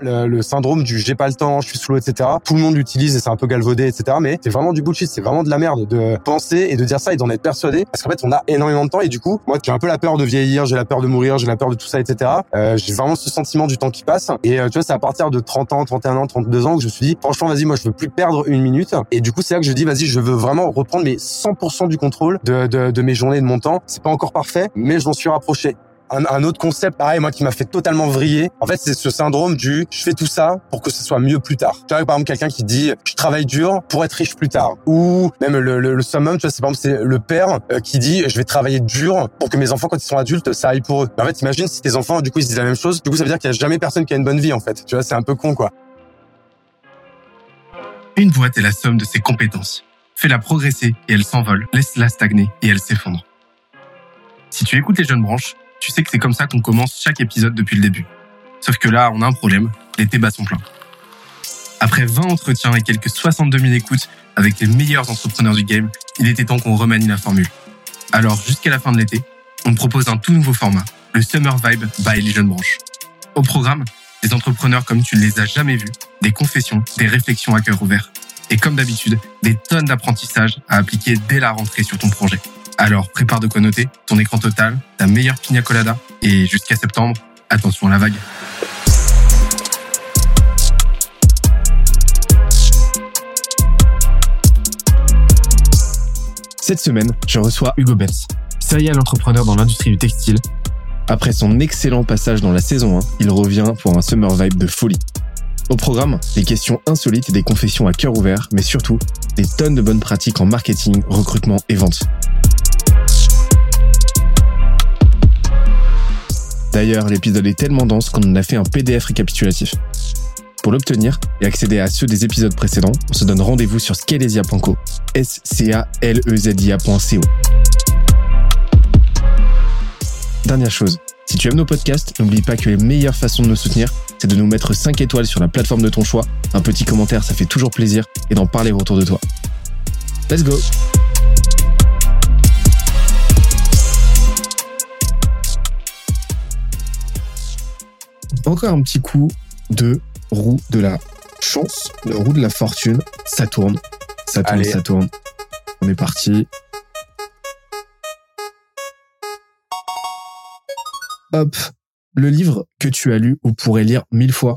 le, le syndrome du j'ai pas le temps, je suis sous l'eau, etc. Tout le monde l'utilise et c'est un peu galvaudé, etc. Mais c'est vraiment du bullshit, c'est vraiment de la merde de penser et de dire ça et d'en être persuadé. Parce qu'en fait, on a énormément de temps et du coup, moi, j'ai un peu la peur de vieillir, j'ai la peur de mourir, j'ai la peur de tout ça, etc. Euh, j'ai vraiment ce sentiment du temps qui passe. Et euh, tu vois, c'est à partir de 30 ans, 31 ans, 32 ans que je me suis dit, franchement, vas-y, moi, je veux plus perdre une minute. Et du coup, c'est là que je dis, vas-y, je veux vraiment reprendre mes 100% du contrôle de, de, de mes journées, de mon temps. C'est pas encore parfait, mais je m'en suis rapproché un, autre concept, pareil, moi, qui m'a fait totalement vriller. En fait, c'est ce syndrome du je fais tout ça pour que ce soit mieux plus tard. Tu vois, par exemple, quelqu'un qui dit je travaille dur pour être riche plus tard. Ou même le, summum, tu vois, c'est par exemple, c'est le père euh, qui dit je vais travailler dur pour que mes enfants, quand ils sont adultes, ça aille pour eux. en fait, imagine si tes enfants, du coup, ils se disent la même chose. Du coup, ça veut dire qu'il y a jamais personne qui a une bonne vie, en fait. Tu vois, c'est un peu con, quoi. Une boîte est la somme de ses compétences. Fais-la progresser et elle s'envole. Laisse-la stagner et elle s'effondre. Si tu écoutes les jeunes branches, tu sais que c'est comme ça qu'on commence chaque épisode depuis le début. Sauf que là, on a un problème, les débats sont pleins. Après 20 entretiens et quelques 62 000 écoutes avec les meilleurs entrepreneurs du game, il était temps qu'on remanie la formule. Alors, jusqu'à la fin de l'été, on propose un tout nouveau format, le Summer Vibe by les jeunes branches. Au programme, des entrepreneurs comme tu ne les as jamais vus, des confessions, des réflexions à cœur ouvert. Et comme d'habitude, des tonnes d'apprentissages à appliquer dès la rentrée sur ton projet. Alors prépare de quoi noter, ton écran total, ta meilleure pina colada et jusqu'à septembre, attention à la vague. Cette semaine, je reçois Hugo Benz, serial entrepreneur dans l'industrie du textile. Après son excellent passage dans la saison 1, il revient pour un summer vibe de folie. Au programme, des questions insolites et des confessions à cœur ouvert, mais surtout, des tonnes de bonnes pratiques en marketing, recrutement et vente. D'ailleurs, l'épisode est tellement dense qu'on en a fait un PDF récapitulatif. Pour l'obtenir et accéder à ceux des épisodes précédents, on se donne rendez-vous sur scalesia.co, s c a l e z i a.co. Dernière chose, si tu aimes nos podcasts, n'oublie pas que les meilleures façons de nous soutenir, c'est de nous mettre 5 étoiles sur la plateforme de ton choix, un petit commentaire, ça fait toujours plaisir, et d'en parler autour de toi. Let's go Encore un petit coup de roue de la chance, de roue de la fortune. Ça tourne, ça tourne, Allez. ça tourne. On est parti. Hop, le livre que tu as lu ou pourrais lire mille fois.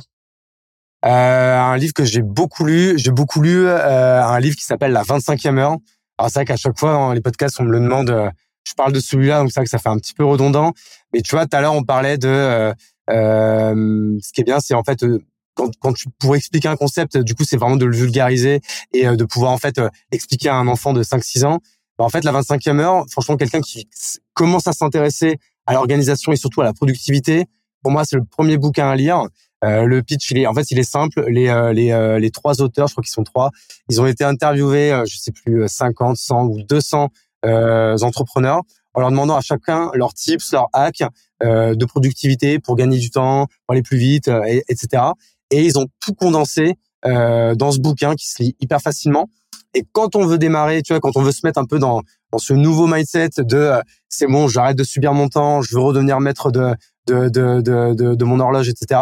Euh, un livre que j'ai beaucoup lu, j'ai beaucoup lu euh, un livre qui s'appelle La 25e heure. Alors c'est vrai qu'à chaque fois dans les podcasts on me le demande, euh, je parle de celui-là donc c'est vrai que ça fait un petit peu redondant. Mais tu vois tout à l'heure on parlait de euh, ce qui est bien c'est en fait euh, quand, tu pour expliquer un concept du coup c'est vraiment de le vulgariser et euh, de pouvoir en fait euh, expliquer à un enfant de 5-6 ans. Bah, en fait la 25e heure, franchement quelqu'un qui commence à s'intéresser à l'organisation et surtout à la productivité, pour moi c'est le premier bouquin à lire. Euh, le pitch, il est en fait, il est simple. Les euh, les euh, les trois auteurs, je crois qu'ils sont trois, ils ont été interviewés, euh, je sais plus, euh, 50, 100 ou 200 euh, entrepreneurs, en leur demandant à chacun leurs tips, leurs hacks euh, de productivité pour gagner du temps, pour aller plus vite, euh, et- etc. Et ils ont tout condensé euh, dans ce bouquin qui se lit hyper facilement. Et quand on veut démarrer, tu vois, quand on veut se mettre un peu dans dans ce nouveau mindset de euh, c'est bon, j'arrête de subir mon temps, je veux redevenir maître de de de de, de, mon horloge, etc.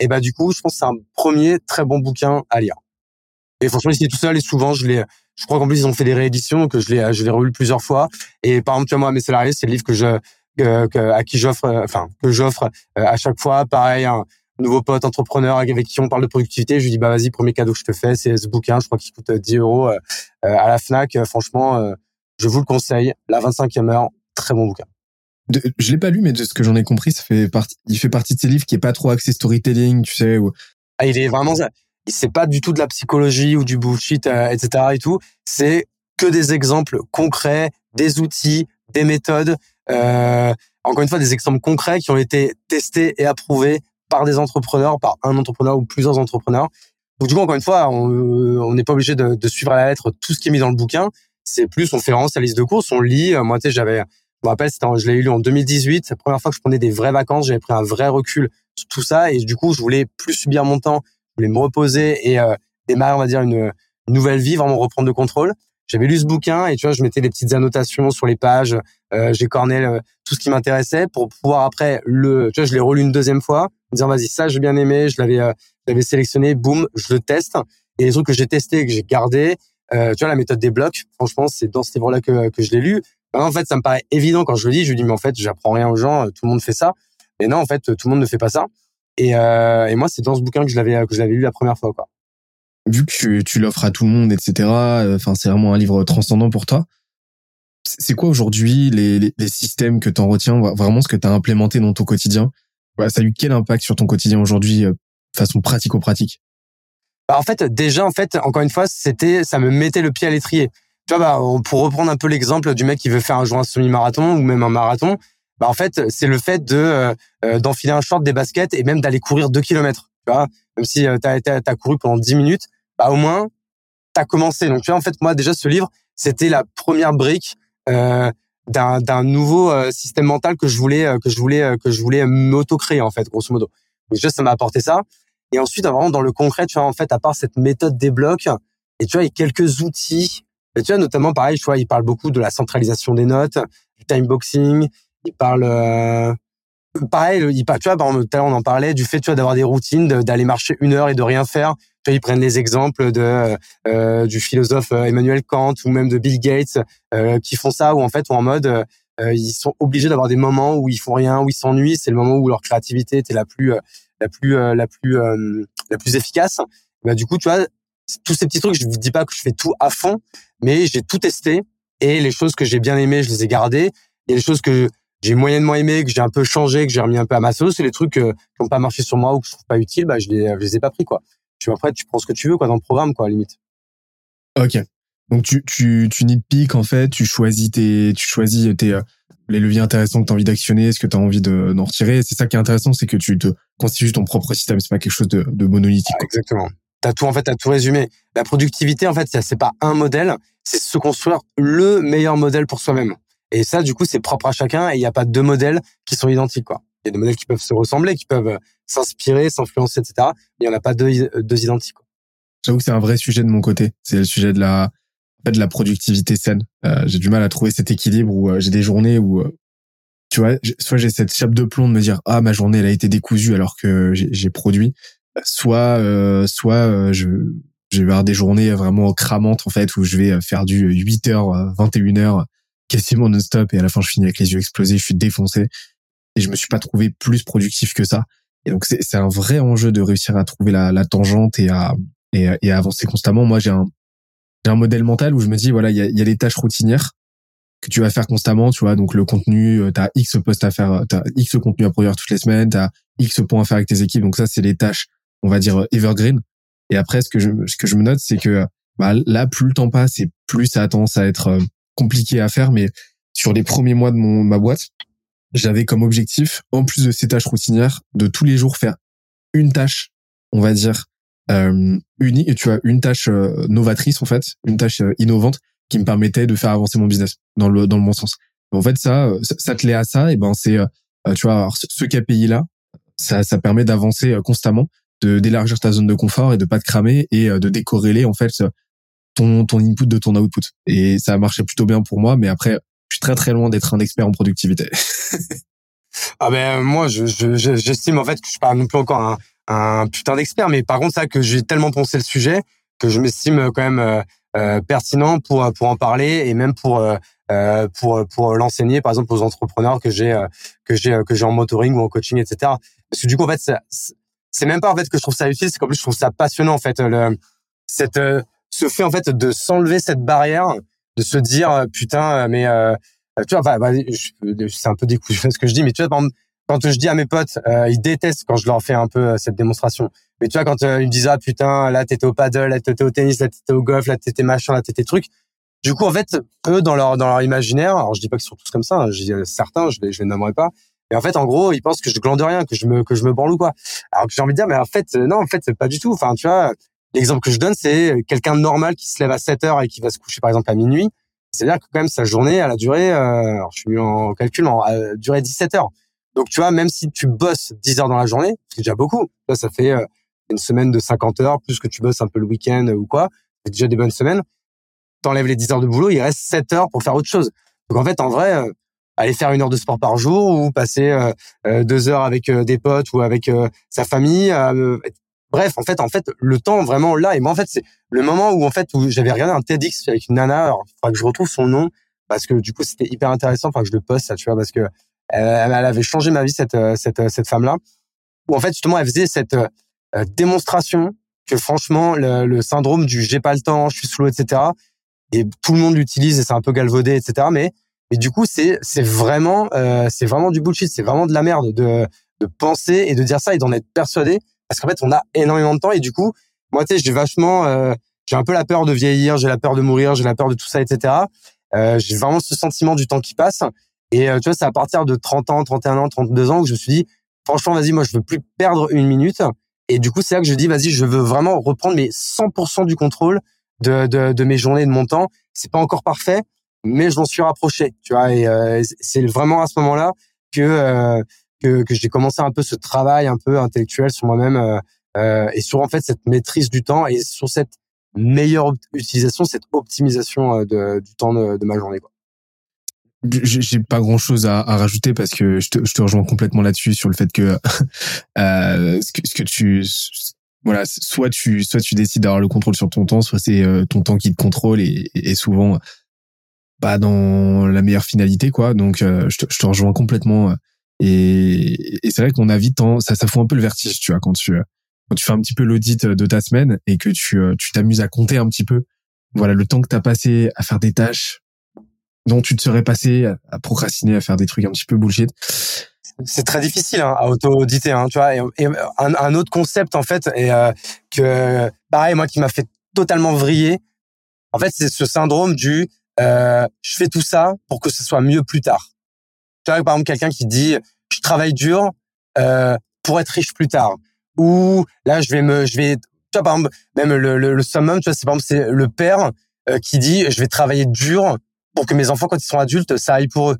Et bah du coup, je pense que c'est un premier très bon bouquin à lire. Et franchement, est tout seul et souvent je l'ai. Je crois qu'en plus ils ont fait des rééditions que je l'ai je l'ai relu plusieurs fois. Et par exemple, tu vois moi, mes salariés, c'est le livre que je que, que- à qui j'offre, euh, enfin que j'offre euh, à chaque fois. Pareil, un nouveau pote entrepreneur avec qui on parle de productivité, je lui dis bah vas-y, premier cadeau que je te fais, c'est ce bouquin. Je crois qu'il coûte euh, 10 euros euh, euh, à la Fnac. Franchement, je vous le conseille. La 25e heure, très bon bouquin. De- je l'ai pas lu, mais de ce que j'en ai compris, ça fait partie, il fait partie de ces livres qui est pas trop axé storytelling, tu sais, Ah, il est vraiment, c'est pas du tout de la psychologie ou du bullshit, euh, etc. et tout. C'est que des exemples concrets, des outils, des méthodes. Euh, encore une fois, des exemples concrets qui ont été testés et approuvés par des entrepreneurs, par un entrepreneur ou plusieurs entrepreneurs. Donc du coup, encore une fois, on on n'est pas obligé de, de suivre à la lettre tout ce qui est mis dans le bouquin. C'est plus, on fait vraiment sa liste de courses, on lit. Euh, Moi, tu sais, j'avais, je me rappelle, en- je l'ai lu en 2018. C'est la première fois que je prenais des vraies vacances. J'avais pris un vrai recul sur tout ça et du coup, je voulais plus subir mon temps. Je voulais me reposer et euh, démarrer, on va dire, une, une nouvelle vie, vraiment reprendre le contrôle. J'avais lu ce bouquin et tu vois, je mettais des petites annotations sur les pages. Euh, j'ai corné tout ce qui m'intéressait pour pouvoir après le, tu vois, je l'ai relu une deuxième fois, me dire vas-y ça j'ai bien aimé, je l'avais, euh, sélectionné, boum, je le teste. Et les trucs que j'ai testés, que j'ai gardés, euh, tu vois, la méthode des blocs, franchement, c'est dans ce livre-là que, que je l'ai lu. en fait, ça me paraît évident quand je le dis. Je lui dis, mais en fait, j'apprends rien aux gens, tout le monde fait ça. Mais non, en fait, tout le monde ne fait pas ça. Et, moi, c'est dans ce bouquin que je l'avais que je l'avais lu la première fois, quoi. Vu que tu, tu l'offres à tout le monde, etc. Enfin, c'est vraiment un livre transcendant pour toi. C'est quoi aujourd'hui les, les, les, systèmes que tu en retiens, vraiment ce que tu as implémenté dans ton quotidien? Ça a eu quel impact sur ton quotidien aujourd'hui, euh, façon pratico-pratique? Bah, en fait, déjà, en fait, encore une fois, c'était, ça me mettait le pied à l'étrier. Tu vois, bah, pour reprendre un peu l'exemple du mec qui veut faire un jour un semi-marathon ou même un marathon, bah, en fait, c'est le fait de euh, euh, d'enfiler un short, des baskets et même d'aller courir deux kilomètres. Tu vois, même si euh, tu as, couru pendant dix minutes, bah, au moins, tu as commencé. Donc, tu vois, en fait, moi, déjà, ce livre, c'était la première brique d'un, d'un nouveau système mental que je voulais, que je voulais, que je voulais m'auto-créer, en fait, grosso modo. Donc, déjà, ça m'a apporté ça. Et ensuite, vraiment dans le concret, tu vois, en fait, à part cette méthode des blocs, et tu vois, il y a quelques outils. Tu vois, notamment, pareil, tu vois, il parle beaucoup de la centralisation des notes, du time boxing. Il parle, euh, pareil, il tu vois, tout à l'heure, on en parlait du fait, tu vois, d'avoir des routines, d'aller marcher une heure et de rien faire. Tu vois, ils prennent les exemples de euh, du philosophe euh, Emmanuel Kant ou même de Bill Gates euh, qui font ça, ou en fait, ou en mode, euh, ils sont obligés d'avoir des moments où ils font rien, où ils s'ennuient. C'est le moment où leur créativité était la plus la plus euh, la plus euh, la plus efficace. Bah du coup, tu vois, tous ces petits trucs, je ne dis pas que je fais tout à fond, mais j'ai tout testé et les choses que j'ai bien aimées, je les ai gardées. Et les choses que j'ai moyennement aimées, que j'ai un peu changé, que j'ai remis un peu à ma sauce, c'est les trucs euh, qui n'ont pas marché sur moi ou que je trouve pas utiles, bah je les je les ai pas pris quoi. Tu après tu prends ce que tu veux quoi dans le programme quoi limite. OK. Donc tu tu tu nitpick en fait, tu choisis tes tu choisis tes les leviers intéressants que tu as envie d'actionner, ce que tu as envie d'en retirer. C'est ça qui est intéressant, c'est que tu te constitues ton propre système. C'est pas quelque chose de, de monolithique. Ah, exactement. T'as tout en fait, t'as tout résumé. La productivité, en fait, c'est pas un modèle, c'est se construire le meilleur modèle pour soi-même. Et ça, du coup, c'est propre à chacun. Et il n'y a pas deux modèles qui sont identiques. Il y a des modèles qui peuvent se ressembler, qui peuvent s'inspirer, s'influencer, etc. Mais il n'y en a pas deux, deux identiques. J'avoue que c'est un vrai sujet de mon côté. C'est le sujet de la de la productivité saine. Euh, j'ai du mal à trouver cet équilibre où euh, j'ai des journées où euh, tu vois, soit j'ai cette chape de plomb de me dire ah ma journée elle a été décousue alors que j'ai produit, soit soit je je vais avoir des journées vraiment cramantes en fait où je vais faire du 8h 21h quasiment non-stop et à la fin je finis avec les yeux explosés, je suis défoncé et je me suis pas trouvé plus productif que ça. Et donc c'est un vrai enjeu de réussir à trouver la, la tangente et à et, et à avancer constamment. Moi j'ai un j'ai un modèle mental où je me dis voilà il y a, y a les tâches routinières que tu vas faire constamment tu vois donc le contenu euh, t'as x posts à faire euh, t'as x contenu à produire toutes les semaines t'as x points à faire avec tes équipes donc ça c'est les tâches on va dire evergreen et après ce que je ce que je me note c'est que bah, là plus le temps passe et plus ça a tendance à être euh, compliqué à faire mais sur les premiers mois de mon ma boîte j'avais comme objectif en plus de ces tâches routinières de tous les jours faire une tâche on va dire euh, et tu as une tâche euh, novatrice en fait, une tâche euh, innovante qui me permettait de faire avancer mon business dans le dans le bon sens. En fait, ça, euh, ça te l'est à ça, et ben c'est, tu vois, ce KPI là, ça, ça permet d'avancer constamment, de d'élargir ta zone de confort et de pas te cramer et de décorréler en fait ton ton input de ton output. Et ça a marché plutôt bien pour moi, mais après, je suis très très loin d'être un expert en productivité. ah ben moi, je j'estime en fait que je suis pas non plus encore un un putain d'expert, mais par contre ça que j'ai tellement pensé le sujet que je m'estime quand même euh, euh, pertinent pour pour en parler et même pour euh, pour pour l'enseigner par exemple aux entrepreneurs que j'ai que j'ai que j'ai en motoring ou en coaching etc. Parce que du coup en fait c'est même pas en fait que je trouve ça utile, c'est qu'en plus je trouve ça passionnant en fait le cette ce fait en fait de s'enlever cette barrière, de se dire putain mais tu vois bah, c'est un peu décousu ce que je dis mais tu vois par quand je dis à mes potes, euh, ils détestent quand je leur fais un peu euh, cette démonstration. Mais tu vois, quand euh, ils me disent ah putain, là t'étais au paddle, là t'étais au tennis, là t'étais au golf, là t'étais machin, là t'étais truc. Du coup, en fait, eux dans leur dans leur imaginaire, alors je dis pas qu'ils sont tous comme ça, hein, certains, je les je les nommerai pas. Mais en fait, en gros, ils pensent que je glande rien, que je me que je me branle ou quoi. Alors que j'ai envie de dire, mais en fait, non, en fait, pas du tout. Enfin, tu vois, l'exemple que je donne, c'est quelqu'un normal qui se lève à 7 heures et qui va se coucher par exemple à minuit. C'est-à-dire que quand même sa journée, elle a duré, alors je suis mis en calcul, en, a duré 17 heures. Donc, tu vois, même si tu bosses 10 heures dans la journée, c'est déjà beaucoup. Là, ça fait euh, une semaine de 50 heures, plus que tu bosses un peu le week-end ou quoi. C'est déjà des bonnes semaines. T'enlèves les 10 heures de boulot, il reste 7 heures pour faire autre chose. Donc, en fait, en vrai, euh, aller faire une heure de sport par jour ou passer euh, deux heures avec des potes ou avec sa famille, bref, en fait, en fait, le temps vraiment là. Et moi, en fait, c'est le moment où en fait où j'avais regardé un TEDx avec une nana. Alors, faudra que je retrouve son nom parce que du coup, c'était hyper intéressant. Enfin, que je le poste, tu vois, parce que elle, elle avait changé ma vie cette cette cette femme là. Où en fait, justement, elle faisait cette démonstration que franchement, le, syndrome du j'ai pas le temps, je suis sous l'eau, etc. Et tout le monde l'utilise et c'est un peu galvaudé, etc. Mais mais du coup, c'est c'est vraiment euh, c'est vraiment du bullshit, c'est vraiment de la merde de de penser et de dire ça et d'en être persuadé parce qu'en fait, on a énormément de temps et du coup, moi, tu sais, j'ai vachement euh, j'ai un peu la peur de vieillir, j'ai la peur de mourir, j'ai la peur de tout ça, etc. Euh, j'ai vraiment ce sentiment du temps qui passe. Et euh, tu vois, c'est à partir de 30 ans, 31 ans, 32 ans que je me suis dit, franchement, vas-y, moi, je veux plus perdre une minute. Et du coup, c'est là que je dis, vas-y, je veux vraiment reprendre mes 100% du contrôle de, mes journées, de mon temps. C'est pas encore parfait, mais je m'en suis rapproché, tu vois. Et c'est vraiment à ce moment-là que, que, j'ai commencé un peu ce travail un peu intellectuel sur moi-même euh, euh et sur en fait cette maîtrise du temps et sur cette meilleure utilisation, cette optimisation euh, du temps de, ma journée. Quoi j'ai pas grand chose à, rajouter parce que je te, rejoins complètement là-dessus sur le fait que, ce que tu voilà soit tu soit tu décides d'avoir le contrôle sur ton temps soit c'est ton temps qui te contrôle et, souvent pas dans la meilleure finalité quoi donc je, te, rejoins complètement et, et c'est vrai qu'on a vite ça ça fout un peu le vertige tu vois quand tu quand tu fais un petit peu l'audit de ta semaine et que tu tu t'amuses à compter un petit peu voilà le temps que tu as passé à faire des tâches dont tu te serais passé à, procrastiner, à faire des trucs un petit peu bullshit c'est très difficile hein, à auto-auditer, hein, tu vois. Et, un, un, autre concept en fait, et euh, que pareil, moi qui m'a fait totalement vriller, en fait, c'est ce syndrome du euh, je fais tout ça pour que ce soit mieux plus tard. Tu vois, par exemple, quelqu'un qui dit je travaille dur euh, pour être riche plus tard, ou là je vais me, je vais, tu vois, par exemple, même le, le, le summum, tu vois, c'est par exemple c'est le père euh, qui dit je vais travailler dur pour que mes enfants, quand ils sont adultes, ça aille pour eux.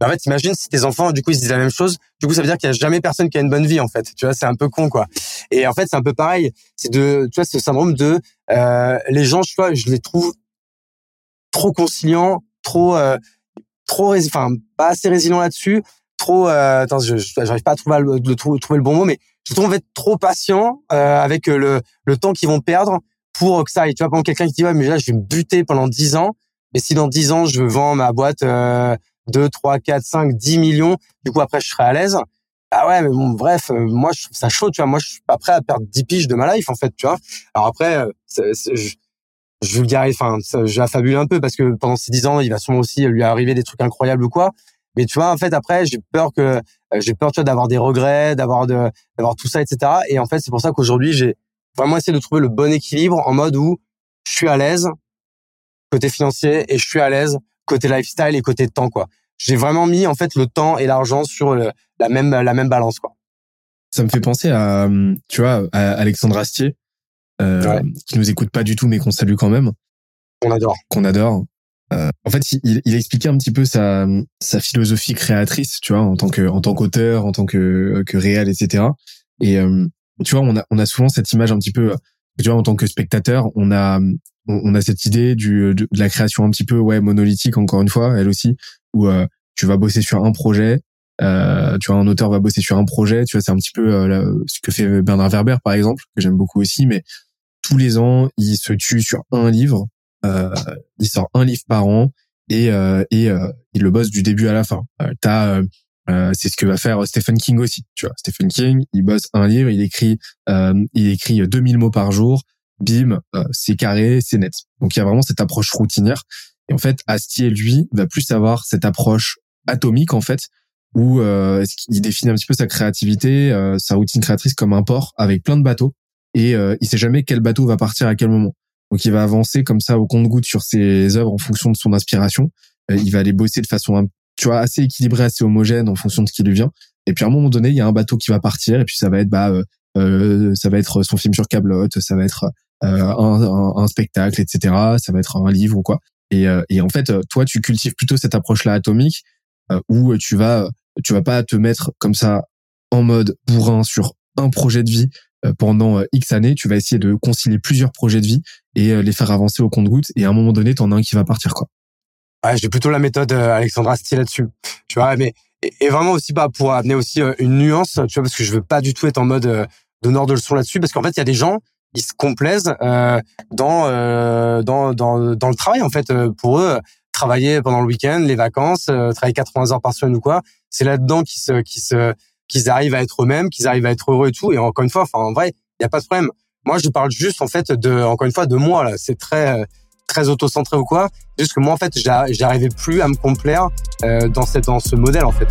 Ben, en fait, imagine si tes enfants, du coup, ils se disent la même chose. Du coup, ça veut dire qu'il y a jamais personne qui a une bonne vie, en fait. Tu vois, c'est un peu con, quoi. Et en fait, c'est un peu pareil. C'est de, tu vois, ce syndrome de euh, les gens, je vois, je les trouve trop conciliants, trop, euh, trop, enfin, pas assez résilients là-dessus. Trop, euh, attends, je j'arrive pas à trouver le, trouver, le bon mot, mais je trouve fait trop patient euh, avec le, le temps qu'ils vont perdre pour que ça aille. Tu vois, pendant quelqu'un qui dit ouais, mais là, je vais me buter pendant dix ans et si dans 10 ans, je vends ma boîte euh, 2, 3, 4, 5, 10 millions, du coup, après, je serai à l'aise. Ah ouais, mais bon, bref, euh, moi, je ça chaud, tu vois. Moi, je suis pas prêt à perdre 10 piges de ma life, en fait, tu vois. Alors après, euh, je, je vulgarise, enfin, j'affabule un peu parce que pendant ces 10 ans, il va sûrement aussi lui arriver des trucs incroyables ou quoi. Mais tu vois, en fait, après, j'ai peur que, euh, j'ai peur, tu vois, d'avoir des regrets, d'avoir de, d'avoir tout ça, etc. Et en fait, c'est pour ça qu'aujourd'hui, j'ai vraiment essayé de trouver le bon équilibre en mode où je suis à l'aise, côté financier et je suis à l'aise côté lifestyle et côté temps quoi. J'ai vraiment mis en fait le temps et l'argent sur la même la même balance quoi. Ça me fait penser à tu vois à Alexandre Astier euh, qui nous écoute pas du tout mais qu'on salue quand même. Qu'on adore. Qu'on adore. Euh, en fait, il, il a expliqué un petit peu sa, sa philosophie créatrice, tu vois, en tant que en tant qu'auteur, en tant que que réel, etc. Et euh, tu vois, on a on a souvent cette image un petit peu, tu vois, en tant que spectateur, on a on, a cette idée du, de, la création un petit peu ouais monolithique encore une fois, elle aussi, où euh, tu vas bosser sur un projet, euh, tu vois un auteur va bosser sur un projet, tu vois c'est un petit peu euh, ce que fait Bernard Werber par exemple, que j'aime beaucoup aussi, mais tous les ans il se tue sur un livre, euh, il sort un livre par an et euh, et il le bosse du début à la fin. T'as c'est ce que va faire Stephen King aussi. Tu vois, Stephen King, il bosse un livre, il écrit, il écrit 2000 mots par jour bim, euh, c'est carré, c'est net. Donc il y a vraiment cette approche routinière. Et en fait, Astier, lui, va plus avoir cette approche atomique, en fait, où euh, il définit un petit peu sa créativité, euh, sa routine créatrice comme un port avec plein de bateaux. Et euh, il sait jamais quel bateau va partir à quel moment. Donc il va avancer comme ça au compte-goutte sur ses œuvres en fonction de son inspiration. il va aller bosser de façon tu vois assez équilibrée, assez homogène en fonction de ce qui lui vient. Et puis à un moment donné, il y a un bateau qui va partir et puis ça va être bah ça va être son film sur Cablotte, ça va être euh, un, un, spectacle, etc. Ça va être un livre ou quoi. Et, euh, et en fait, toi, tu cultives plutôt cette approche-là atomique euh, où tu vas, tu vas pas te mettre comme ça en mode bourrin sur un projet de vie pendant X années. Tu vas essayer de concilier plusieurs projets de vie et les faire avancer au compte-goutte. Et à un moment donné, t'en as un qui va partir, quoi. Ouais, j'ai plutôt la méthode Alexandra Astier là-dessus. Tu vois, mais et, vraiment aussi bah pour amener aussi une nuance, tu vois, parce que je veux pas du tout être en mode donneur de leçons là-dessus parce qu'en fait, il y a des gens ils se complaisent euh, dans, euh, dans dans dans le travail en fait. Pour eux, travailler pendant le week-end, les vacances, travailler 80 heures par semaine ou quoi, c'est là-dedans qu'ils se qui se qu'ils arrivent à être eux-mêmes, qu'ils arrivent à être heureux et tout. Et encore une fois, enfin en vrai, il y a pas de problème. Moi, je parle juste en fait de encore une fois de moi là. C'est très très auto-centré ou quoi. Juste que moi en fait, j'arrivais plus à me complaire dans cette dans ce modèle en fait.